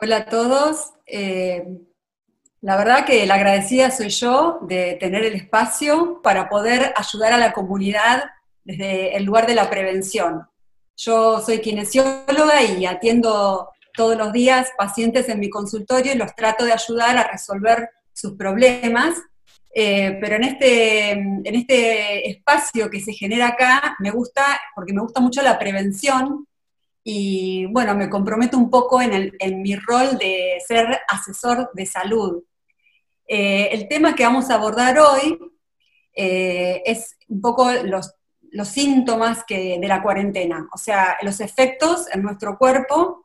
Hola a todos. Eh, la verdad que la agradecida soy yo de tener el espacio para poder ayudar a la comunidad desde el lugar de la prevención. Yo soy kinesióloga y atiendo todos los días pacientes en mi consultorio y los trato de ayudar a resolver sus problemas. Eh, pero en este, en este espacio que se genera acá me gusta, porque me gusta mucho la prevención, y bueno, me comprometo un poco en, mi rol de ser asesor de salud. Eh, el tema que vamos a abordar hoy eh, es un poco los, síntomas que, de la cuarentena, o sea, los efectos en nuestro cuerpo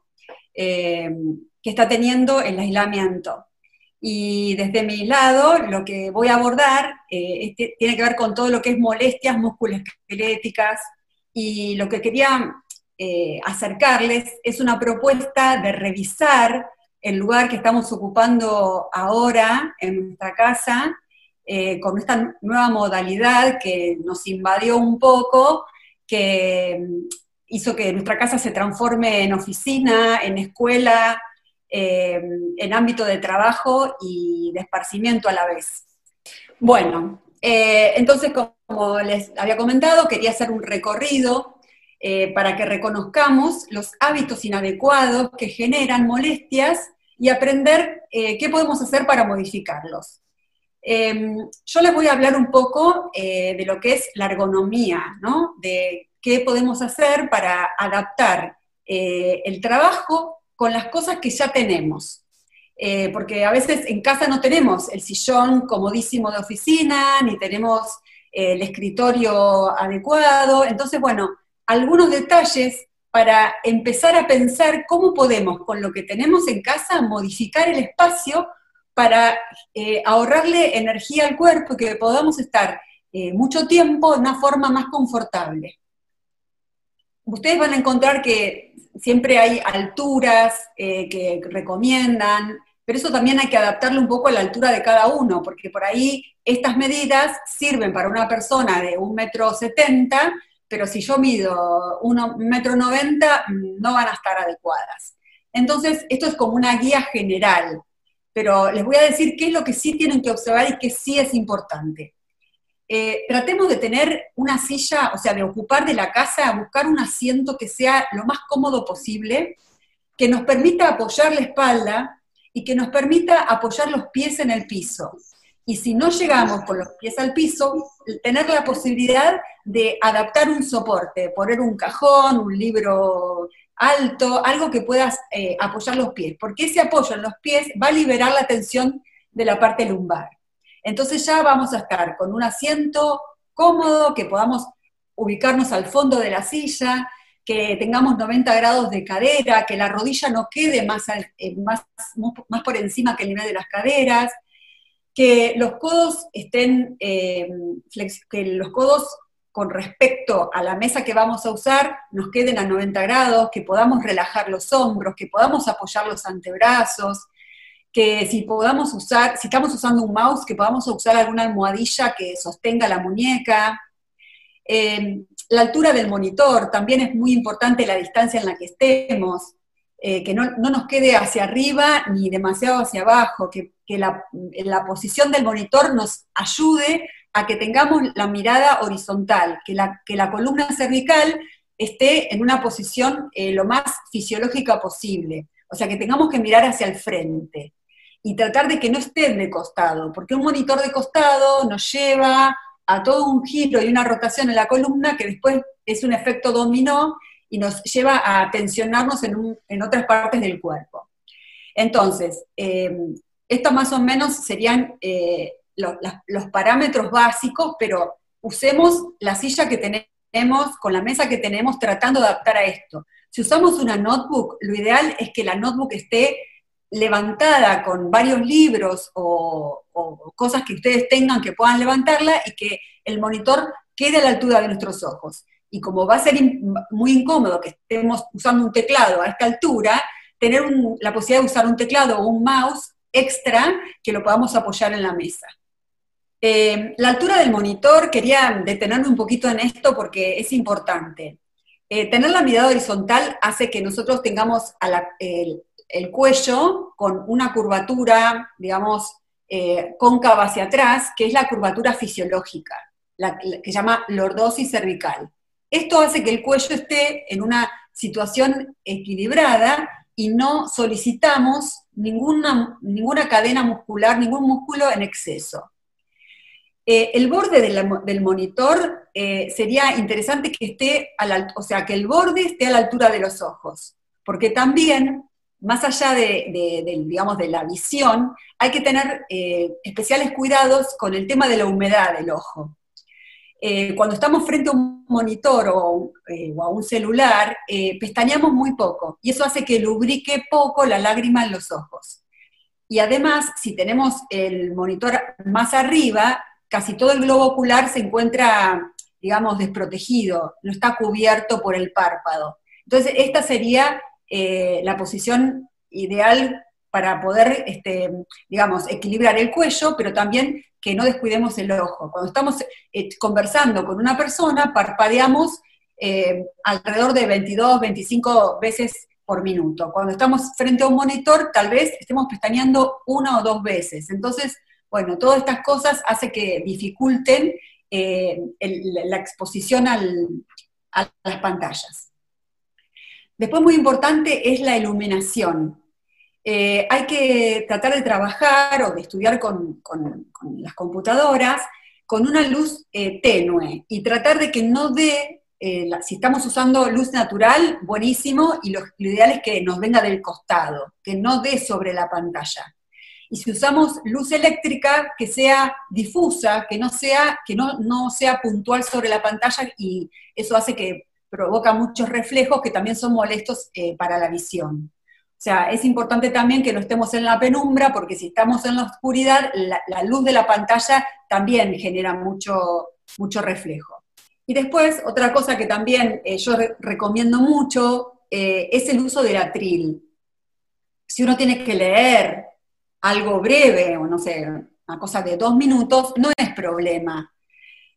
eh, que está teniendo el aislamiento. Y desde mi lado, lo que voy a abordar tiene que ver con todo lo que es molestias musculoesqueléticas, y lo que quería eh, acercarles es una propuesta de revisar el lugar que estamos ocupando ahora en nuestra casa, eh, con esta nueva modalidad que nos invadió un poco, que hizo que nuestra casa se transforme en oficina, en escuela, eh, en ámbito de trabajo y de esparcimiento a la vez. Bueno, entonces, como les había comentado, quería hacer un recorrido eh, para que reconozcamos los hábitos inadecuados que generan molestias y aprender eh, qué podemos hacer para modificarlos. Em, yo les voy a hablar un poco eh, de lo que es la ergonomía, ¿no? de qué podemos hacer para adaptar el trabajo con las cosas que ya tenemos. porque a veces en casa no tenemos el sillón comodísimo de oficina, ni tenemos el escritorio adecuado. Entonces, bueno, algunos detalles para empezar a pensar cómo podemos, con lo que tenemos en casa, modificar el espacio para eh, ahorrarle energía al cuerpo y que podamos estar eh, mucho tiempo de una forma más confortable. Ustedes van a encontrar que siempre hay alturas eh, que recomiendan, pero eso también hay que adaptarlo un poco a la altura de cada uno, porque por ahí estas medidas sirven para una persona de un metro setenta, pero si yo mido un metro noventa, no van a estar adecuadas. Entonces, esto es como una guía general, pero les voy a decir qué es lo que sí tienen que observar y qué sí es importante. Eh, tratemos de tener una silla, o sea, de ocupar de la casa, buscar un asiento que sea lo más cómodo posible, que nos permita apoyar la espalda y que nos permita apoyar los pies en el piso. Y si no llegamos con los pies al piso, tener la posibilidad de adaptar un soporte, poner un cajón, un libro alto, algo que puedas eh, apoyar los pies, porque ese apoyo en los pies va a liberar la tensión de la parte lumbar. Entonces ya vamos a estar con un asiento cómodo, que podamos ubicarnos al fondo de la silla, que tengamos 90 grados de cadera, que la rodilla no quede más, eh, más, más por encima que el nivel de las caderas, que los codos estén, eh, que los codos con respecto a la mesa que vamos a usar nos queden a 90 grados, que podamos relajar los hombros, que podamos apoyar los antebrazos, que si podamos usar, si estamos usando un mouse, que podamos usar alguna almohadilla que sostenga la muñeca. Eh, la altura del monitor, también es muy importante la distancia en la que estemos. Eh, que no, nos quede hacia arriba ni demasiado hacia abajo, que, la, posición del monitor nos ayude a que tengamos la mirada horizontal, que la, que la columna cervical esté en una posición eh, lo más fisiológica posible, o sea, que tengamos que mirar hacia el frente y tratar de que no estén de costado, porque un monitor de costado nos lleva a todo un giro y una rotación en la columna que después es un efecto dominó y nos lleva a tensionarnos en, otras partes del cuerpo. Entonces, eh, esto más o menos serían eh, los parámetros básicos, pero usemos la silla que tenemos, con la mesa que tenemos, tratando de adaptar a esto. Si usamos una notebook, lo ideal es que la notebook esté levantada con varios libros o, o, cosas que ustedes tengan que puedan levantarla y que el monitor quede a la altura de nuestros ojos y como va a ser muy incómodo que estemos usando un teclado a esta altura, tener la posibilidad de usar un teclado o un mouse extra que lo podamos apoyar en la mesa. Eh, la altura del monitor, quería detenerme un poquito en esto porque es importante. Eh, tener la mirada horizontal hace que nosotros tengamos el cuello con una curvatura, digamos, eh, cóncava hacia atrás, que es la curvatura fisiológica, que se llama lordosis cervical. Esto hace que el cuello esté en una situación equilibrada y no solicitamos ninguna, ninguna cadena muscular, ningún músculo en exceso. Eh, el borde del monitor eh, sería interesante que esté, a la, o sea, que el borde esté a la altura de los ojos, porque también, más allá de, digamos, de la visión, hay que tener eh, especiales cuidados con el tema de la humedad del ojo. Cuando estamos frente a un monitor o, o a un celular, pestañeamos muy poco, y eso hace que lubrique poco la lágrima en los ojos. Y además, si tenemos el monitor más arriba, casi todo el globo ocular se encuentra, digamos, desprotegido, no está cubierto por el párpado. Entonces, esta sería eh, la posición ideal para poder, este, digamos, equilibrar el cuello, pero también que no descuidemos el ojo. Cuando estamos eh, conversando con una persona, parpadeamos eh, alrededor de 22, 25 veces por minuto. Cuando estamos frente a un monitor, tal vez estemos pestañeando una o dos veces. Entonces, bueno, todas estas cosas hacen que dificulten eh, la exposición a las pantallas. Después, muy importante, es la iluminación. Eh, hay que tratar de trabajar o de estudiar con, las computadoras con una luz eh, tenue y tratar de que no dé, si estamos usando luz natural, buenísimo, y lo, ideal es que nos venga del costado, que no dé sobre la pantalla y si usamos luz eléctrica, que sea difusa, que no sea, que no, no sea puntual sobre la pantalla y eso hace que provoca muchos reflejos que también son molestos eh, para la visión. O sea, es importante también que no estemos en la penumbra, porque si estamos en la oscuridad, la, luz de la pantalla también genera mucho, mucho reflejo. Y después, otra cosa que también eh, yo recomiendo mucho eh, es el uso del atril. Si uno tiene que leer algo breve, o no sé, una cosa de dos minutos, no es problema.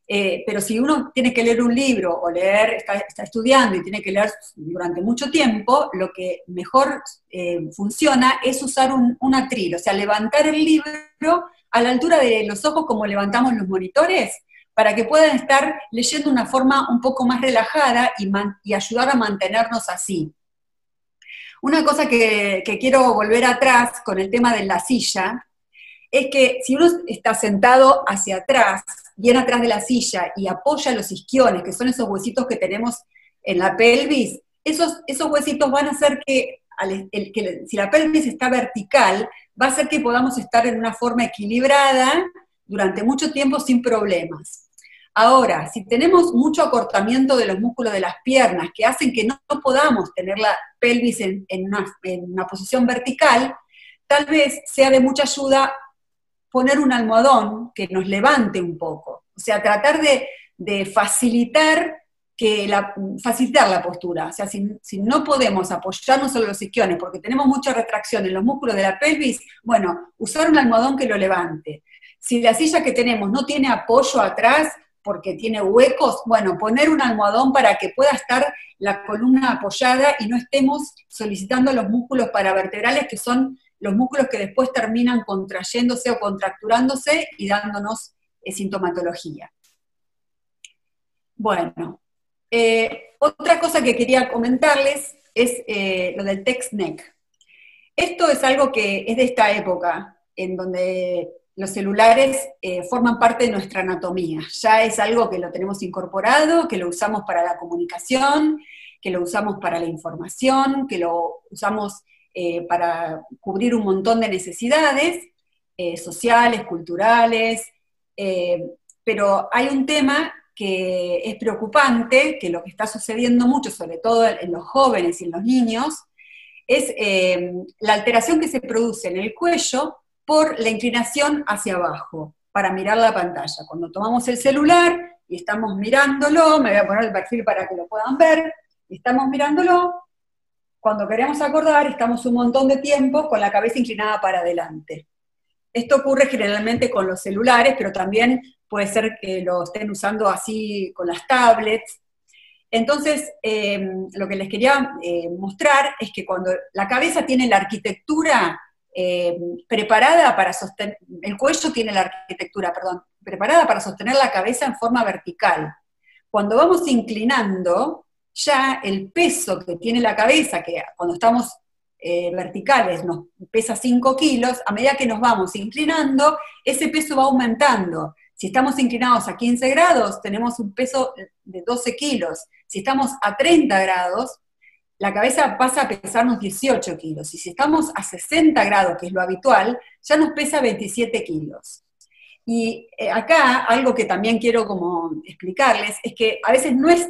Eh, pero si uno tiene que leer un libro o leer, está, estudiando y tiene que leer durante mucho tiempo, lo que mejor eh, funciona es usar un, atril, o sea, levantar el libro a la altura de los ojos como levantamos los monitores, para que puedan estar leyendo de una forma un poco más relajada y, y ayudar a mantenernos así. Una cosa que, quiero volver atrás con el tema de la silla, es que si uno está sentado hacia atrás, bien atrás de la silla, y apoya los isquiones, que son esos huesitos que tenemos en la pelvis, esos, esos huesitos van a hacer que, si la pelvis está vertical, va a hacer que podamos estar en una forma equilibrada durante mucho tiempo sin problemas. Ahora, si tenemos mucho acortamiento de los músculos de las piernas que hacen que no, podamos tener la pelvis en, una, posición vertical, tal vez sea de mucha ayuda poner un almohadón que nos levante un poco. O sea, tratar de, facilitar que la, facilitar la postura. O sea, si, si, no podemos apoyarnos sobre los isquiones porque tenemos mucha retracción en los músculos de la pelvis, bueno, usar un almohadón que lo levante. Si la silla que tenemos no tiene apoyo atrás, porque tiene huecos, bueno, poner un almohadón para que pueda estar la columna apoyada y no estemos solicitando los músculos paravertebrales, que son los músculos que después terminan contrayéndose o contracturándose y dándonos eh, sintomatología. Bueno, eh, otra cosa que quería comentarles es eh, lo del text neck. Esto es algo que es de esta época, en donde los celulares forman parte de nuestra anatomía. Ya es algo que lo tenemos incorporado, que lo usamos para la comunicación, que lo usamos para la información, que lo usamos eh, para cubrir un montón de necesidades eh, sociales, culturales, pero hay un tema que es preocupante, que lo que está sucediendo mucho, sobre todo en los jóvenes y en los niños, es la alteración que se produce en el cuello por la inclinación hacia abajo para mirar la pantalla. Cuando tomamos el celular y estamos mirándolo, me voy a poner el perfil para que lo puedan ver, estamos mirándolo, cuando queremos acordar estamos un montón de tiempo con la cabeza inclinada para adelante. Esto ocurre generalmente con los celulares, pero también puede ser que lo estén usando así con las tablets. Entonces, em, lo que les quería eh, mostrar es que cuando la cabeza tiene la arquitectura em, preparada para sostener, el cuello tiene la arquitectura, perdón, preparada para sostener la cabeza en forma vertical. Cuando vamos inclinando, ya el peso que tiene la cabeza, que cuando estamos eh, verticales nos pesa 5 kilos, a medida que nos vamos inclinando, ese peso va aumentando. Si estamos inclinados a 15 grados, tenemos un peso de 12 kilos. Si estamos a 30 grados, la cabeza pasa a pesarnos 18 kilos. Y si estamos a 60 grados, que es lo habitual, ya nos pesa 27 kilos. Y eh, acá algo que también quiero como explicarles es que a veces no es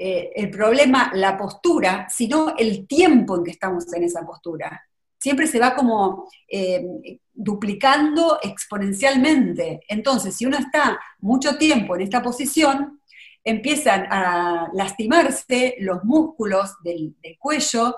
eh, el problema la postura, sino el tiempo en que estamos en esa postura. Siempre se va como eh, duplicando exponencialmente. Entonces, si uno está mucho tiempo en esta posición, empiezan a lastimarse los músculos del, cuello,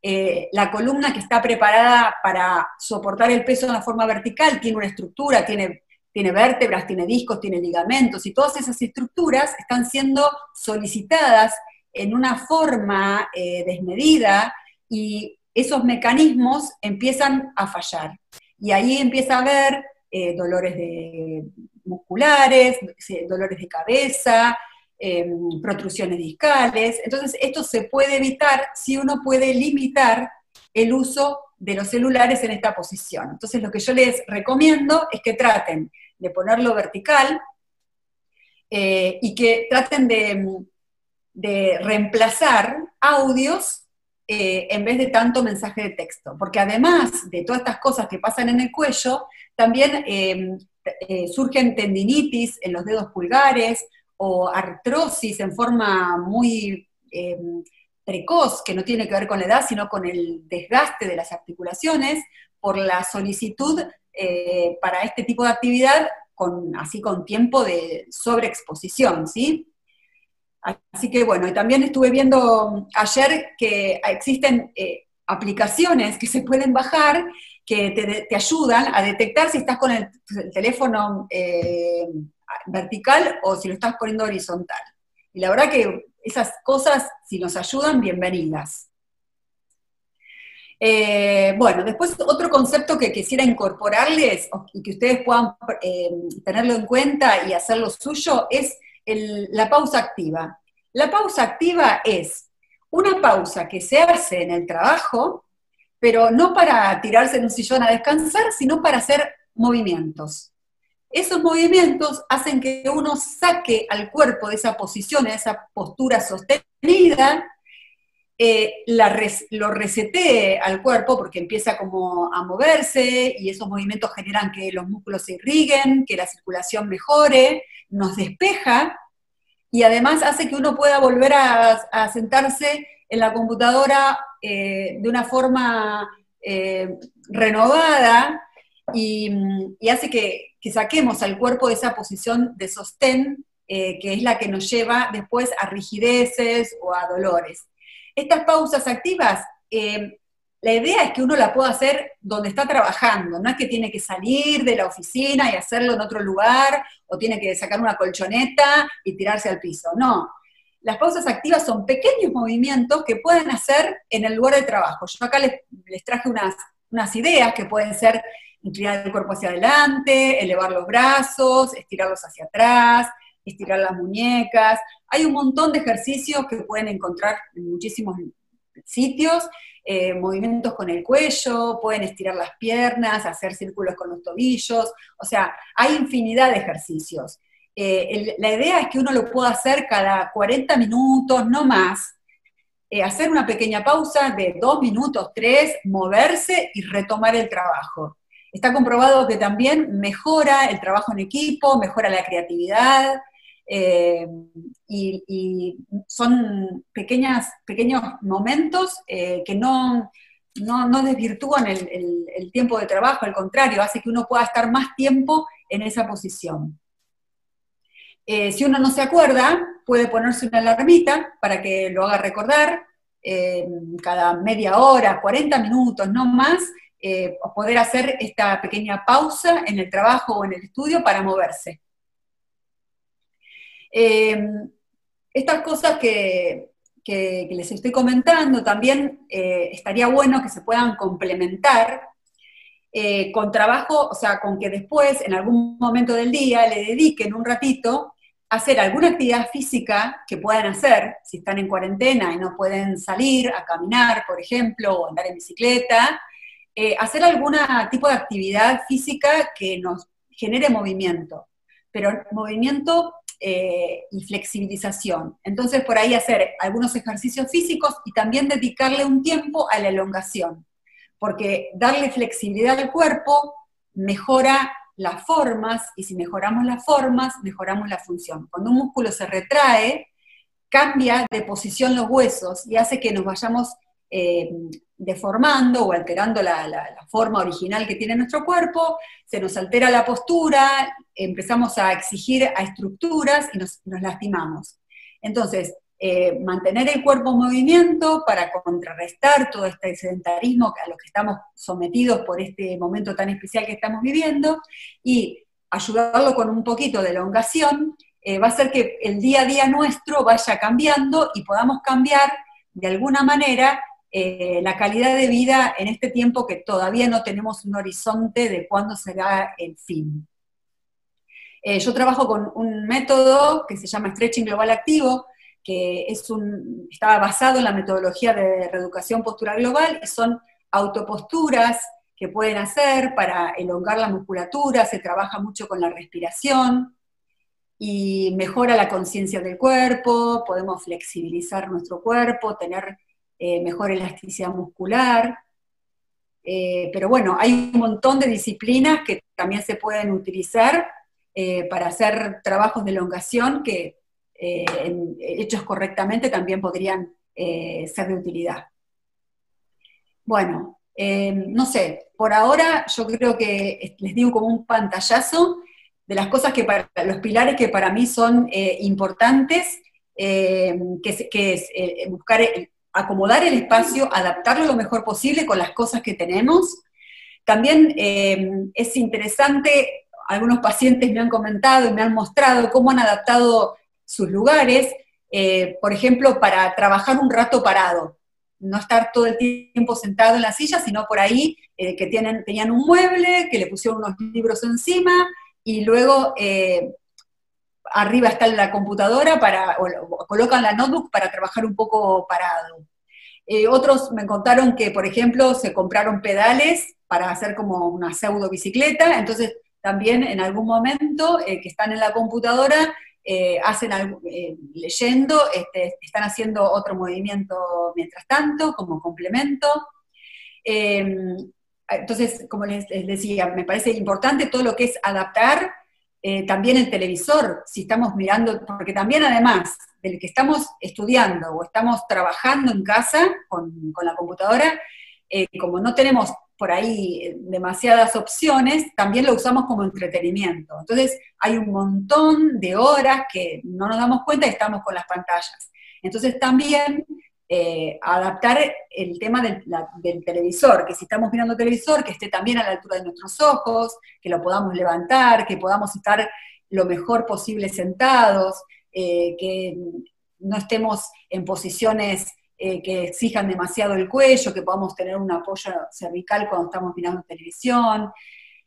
eh, la columna que está preparada para soportar el peso de una forma vertical tiene una estructura, tiene tiene vértebras, tiene discos, tiene ligamentos, y todas esas estructuras están siendo solicitadas en una forma eh, desmedida y esos mecanismos empiezan a fallar. Y ahí empieza a haber eh, dolores de, musculares, dolores de cabeza, em, protrusiones discales. Entonces, esto se puede evitar si uno puede limitar el uso de los celulares en esta posición. Entonces, lo que yo les recomiendo es que traten de ponerlo vertical, eh, y que traten de, reemplazar audios eh, en vez de tanto mensaje de texto, porque además de todas estas cosas que pasan en el cuello, también eh, surgen tendinitis en los dedos pulgares o artrosis en forma muy precoz, que no tiene que ver con la edad, sino con el desgaste de las articulaciones, por la solicitud eh, para este tipo de actividad con, así con tiempo de sobreexposición, ¿sí? Así que bueno, y también estuve viendo ayer que existen eh, aplicaciones que se pueden bajar que te, ayudan a detectar si estás con el, teléfono eh, vertical o si lo estás poniendo horizontal. Y la verdad que esas cosas, si nos ayudan, bienvenidas. Eh, bueno, después otro concepto que quisiera incorporarles y que ustedes puedan eh, tenerlo en cuenta y hacerlo suyo es la pausa activa. La pausa activa es una pausa que se hace en el trabajo, pero no para tirarse en un sillón a descansar, sino para hacer movimientos. Esos movimientos hacen que uno saque al cuerpo de esa posición, de esa postura sostenida, eh, lo resetee al cuerpo porque empieza como a moverse y esos movimientos generan que los músculos se irriguen, que la circulación mejore, nos despeja y además hace que uno pueda volver a, sentarse en la computadora eh, de una forma eh, renovada y, hace que, que, saquemos al cuerpo de esa posición de sostén que es la que nos lleva después a rigideces o a dolores. Estas pausas activas, eh, la idea es que uno la pueda hacer donde está trabajando, no es que tiene que salir de la oficina y hacerlo en otro lugar, o tiene que sacar una colchoneta y tirarse al piso, no. Las pausas activas son pequeños movimientos que pueden hacer en el lugar de trabajo. Yo acá les, traje unas, unas ideas que pueden ser inclinar el cuerpo hacia adelante, elevar los brazos, estirarlos hacia atrás, estirar las muñecas. Hay un montón de ejercicios que pueden encontrar en muchísimos sitios, eh, movimientos con el cuello, pueden estirar las piernas, hacer círculos con los tobillos, o sea, hay infinidad de ejercicios. Eh, la idea es que uno lo pueda hacer cada 40 minutos, no más, eh, hacer una pequeña pausa de dos minutos, tres, moverse y retomar el trabajo. Está comprobado que también mejora el trabajo en equipo, mejora la creatividad, eh, y, son pequeñas, pequeños momentos eh, que no, no, desvirtúan el, tiempo de trabajo, al contrario, hace que uno pueda estar más tiempo en esa posición. Eh, si uno no se acuerda, puede ponerse una alarmita para que lo haga recordar, cada media hora, 40 minutos, no más, poder hacer esta pequeña pausa en el trabajo o en el estudio para moverse. Eh, estas cosas que, les estoy comentando también eh, estaría bueno que se puedan complementar eh, con trabajo, o sea, con que después, en algún momento del día, le dediquen un ratito a hacer alguna actividad física que puedan hacer, si están en cuarentena y no pueden salir a caminar, por ejemplo, o andar en bicicleta, eh, hacer algún tipo de actividad física que nos genere movimiento, pero movimiento eh, y flexibilización. Entonces, por ahí hacer algunos ejercicios físicos y también dedicarle un tiempo a la elongación, porque darle flexibilidad al cuerpo mejora las formas y si mejoramos las formas, mejoramos la función. Cuando un músculo se retrae, cambia de posición los huesos y hace que nos vayamos eh, deformando o alterando la, forma original que tiene nuestro cuerpo, se nos altera la postura, empezamos a exigir a estructuras y nos, lastimamos. Entonces, eh, mantener el cuerpo en movimiento para contrarrestar todo este sedentarismo a lo que estamos sometidos por este momento tan especial que estamos viviendo y ayudarlo con un poquito de elongación, eh, va a hacer que el día a día nuestro vaya cambiando y podamos cambiar de alguna manera eh, la calidad de vida en este tiempo que todavía no tenemos un horizonte de cuándo será el fin. Eh, yo trabajo con un método que se llama Stretching Global Activo, que es un, está basado en la metodología de reeducación postural global, y son autoposturas que pueden hacer para elongar la musculatura, se trabaja mucho con la respiración y mejora la conciencia del cuerpo, podemos flexibilizar nuestro cuerpo, tener eh, mejor elasticidad muscular. Eh, pero bueno, hay un montón de disciplinas que también se pueden utilizar eh, para hacer trabajos de elongación que, hechos correctamente, también podrían ser de utilidad. Bueno, no sé, por ahora yo creo que les digo como un pantallazo de las cosas que para los pilares que para mí son importantes, que, que, es buscar acomodar el espacio, adaptarlo lo mejor posible con las cosas que tenemos. También eh, es interesante, algunos pacientes me han comentado y me han mostrado cómo han adaptado sus lugares, eh, por ejemplo, para trabajar un rato parado, no estar todo el tiempo sentado en la silla, sino por ahí eh, que tienen, tenían un mueble, que le pusieron unos libros encima y luego arriba está la computadora para, o, colocan la notebook para trabajar un poco parado. Eh, otros me contaron que, por ejemplo, se compraron pedales para hacer como una pseudo bicicleta, entonces también en algún momento eh, que están en la computadora, eh, hacen leyendo, este, están haciendo otro movimiento mientras tanto, como complemento. Em, entonces, como les decía, me parece importante todo lo que es adaptar eh, también el televisor, si estamos mirando, porque también además del que estamos estudiando o estamos trabajando en casa con, la computadora, eh, como no tenemos por ahí demasiadas opciones, también lo usamos como entretenimiento. Entonces hay un montón de horas que no nos damos cuenta y estamos con las pantallas. Entonces también eh, adaptar el tema del, televisor, que si estamos mirando televisor, que esté también a la altura de nuestros ojos, que lo podamos levantar, que podamos estar lo mejor posible sentados, eh, que no estemos en posiciones eh, que exijan demasiado el cuello, que podamos tener un apoyo cervical cuando estamos mirando televisión,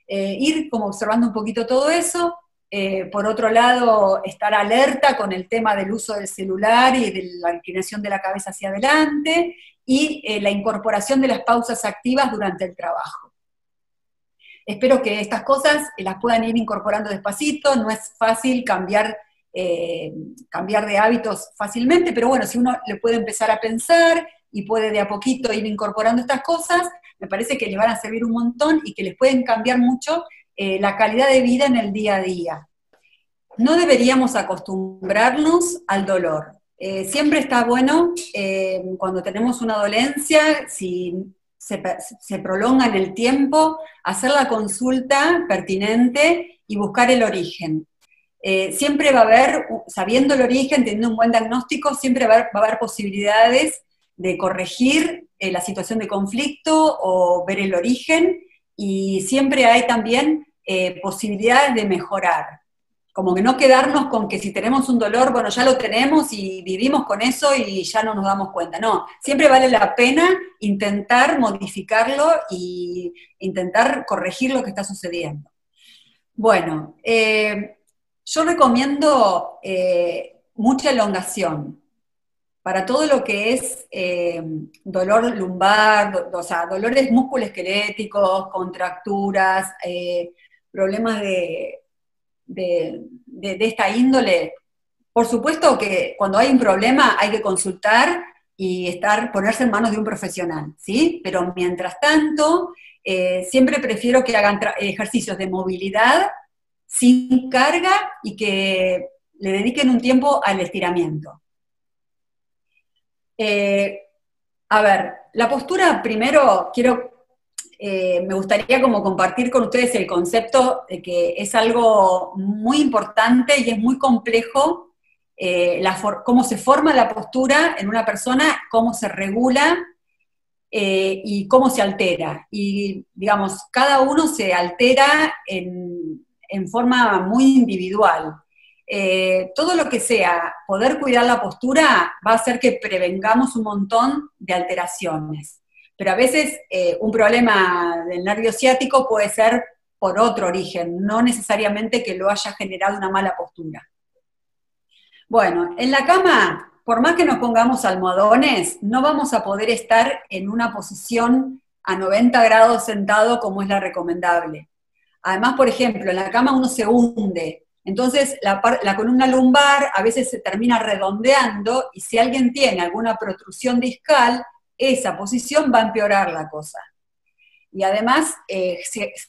ir como observando un poquito todo eso eh, por otro lado, estar alerta con el tema del uso del celular y de la inclinación de la cabeza hacia adelante y eh, la incorporación de las pausas activas durante el trabajo. Espero que estas cosas eh, las puedan ir incorporando despacito, no es fácil cambiar, cambiar de hábitos fácilmente, pero bueno, si uno le puede empezar a pensar y puede de a poquito ir incorporando estas cosas, me parece que le van a servir un montón y que les pueden cambiar mucho eh, la calidad de vida en el día a día. No deberíamos acostumbrarnos al dolor. Eh, siempre está bueno eh, cuando tenemos una dolencia, si se, prolonga en el tiempo, hacer la consulta pertinente y buscar el origen. siempre va a haber, sabiendo el origen, teniendo un buen diagnóstico, siempre va a haber posibilidades de corregir la situación de conflicto o ver el origen y siempre hay también eh, posibilidades de mejorar. como que no quedarnos con que si tenemos un dolor, bueno, ya lo tenemos y vivimos con eso y ya no nos damos cuenta. No, siempre vale la pena intentar modificarlo y intentar corregir lo que está sucediendo. Bueno, eh, yo recomiendo eh, mucha elongación para todo lo que es eh, dolor lumbar, o sea, dolores musculoesqueléticos, contracturas, problemas de de, esta índole, por supuesto que cuando hay un problema hay que consultar y estar, ponerse en manos de un profesional, ¿sí? Pero mientras tanto, eh, siempre prefiero que hagan ejercicios de movilidad sin carga y que le dediquen un tiempo al estiramiento. Eh, a ver, la postura primero quiero eh, me gustaría como compartir con ustedes el concepto de que es algo muy importante y es muy complejo eh, cómo se forma la postura en una persona, cómo se regula y cómo se altera. Y digamos, cada uno se altera en forma muy individual. Todo lo que sea poder cuidar la postura va a hacer que prevengamos un montón de alteraciones. Pero a veces eh, un problema del nervio ciático puede ser por otro origen, no necesariamente que lo haya generado una mala postura. Bueno, en la cama, por más que nos pongamos almohadones, no vamos a poder estar en una posición a 90 grados sentado como es la recomendable. Además, por ejemplo, en la cama uno se hunde, entonces la, columna lumbar a veces se termina redondeando y si alguien tiene alguna protrusión discal, esa posición va a empeorar la cosa. Y además, eh,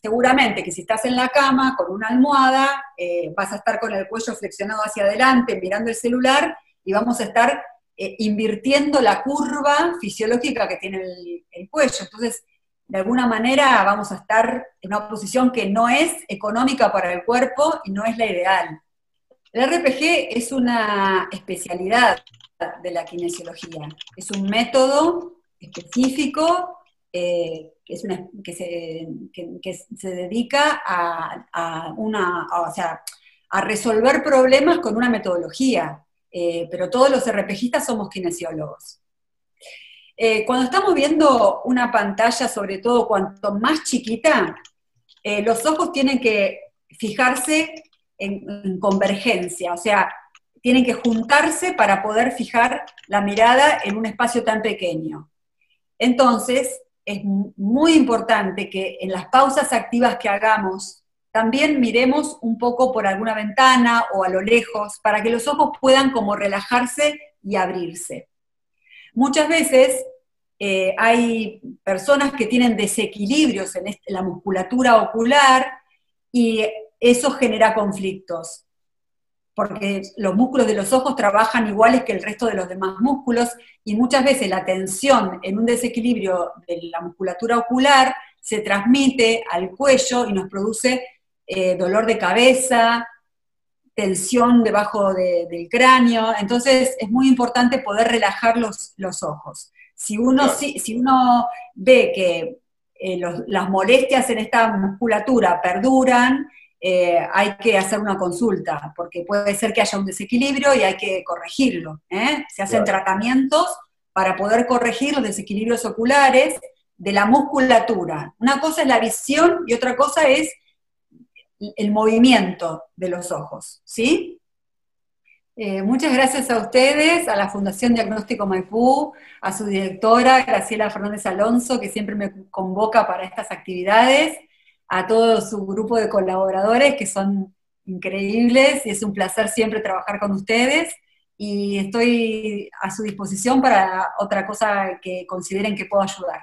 seguramente que si estás en la cama con una almohada, eh, vas a estar con el cuello flexionado hacia adelante, mirando el celular, y vamos a estar eh, invirtiendo la curva fisiológica que tiene el, cuello. Entonces, de alguna manera vamos a estar en una posición que no es económica para el cuerpo y no es la ideal. El RPG es una especialidad de la kinesiología, es un método específico eh, que, se, dedica a, una, a resolver problemas con una metodología, eh, pero todos los RPGistas somos kinesiólogos. Eh, cuando estamos viendo una pantalla, sobre todo cuanto más chiquita, los ojos tienen que fijarse en, convergencia, o sea, tienen que juntarse para poder fijar la mirada en un espacio tan pequeño. Entonces, es muy importante que en las pausas activas que hagamos, también miremos un poco por alguna ventana o a lo lejos para que los ojos puedan como relajarse y abrirse. Muchas veces eh, hay personas que tienen desequilibrios en la musculatura ocular y eso genera conflictos porque los músculos de los ojos trabajan iguales que el resto de los demás músculos y muchas veces la tensión en un desequilibrio de la musculatura ocular se transmite al cuello y nos produce eh, dolor de cabeza, tensión debajo del cráneo, entonces es muy importante poder relajar los, ojos. Si uno, si, uno ve que eh, las molestias en esta musculatura perduran, eh, hay que hacer una consulta, porque puede ser que haya un desequilibrio y hay que corregirlo. ¿eh? Se hacen tratamientos para poder corregir los desequilibrios oculares de la musculatura. Una cosa es la visión y otra cosa es el movimiento de los ojos, ¿sí? Eh, muchas gracias a ustedes, a la Fundación Diagnóstico Maipú, a su directora, Graciela Fernández Alonso, que siempre me convoca para estas actividades, a todo su grupo de colaboradores que son increíbles y es un placer siempre trabajar con ustedes y estoy a su disposición para otra cosa que consideren que puedo ayudar.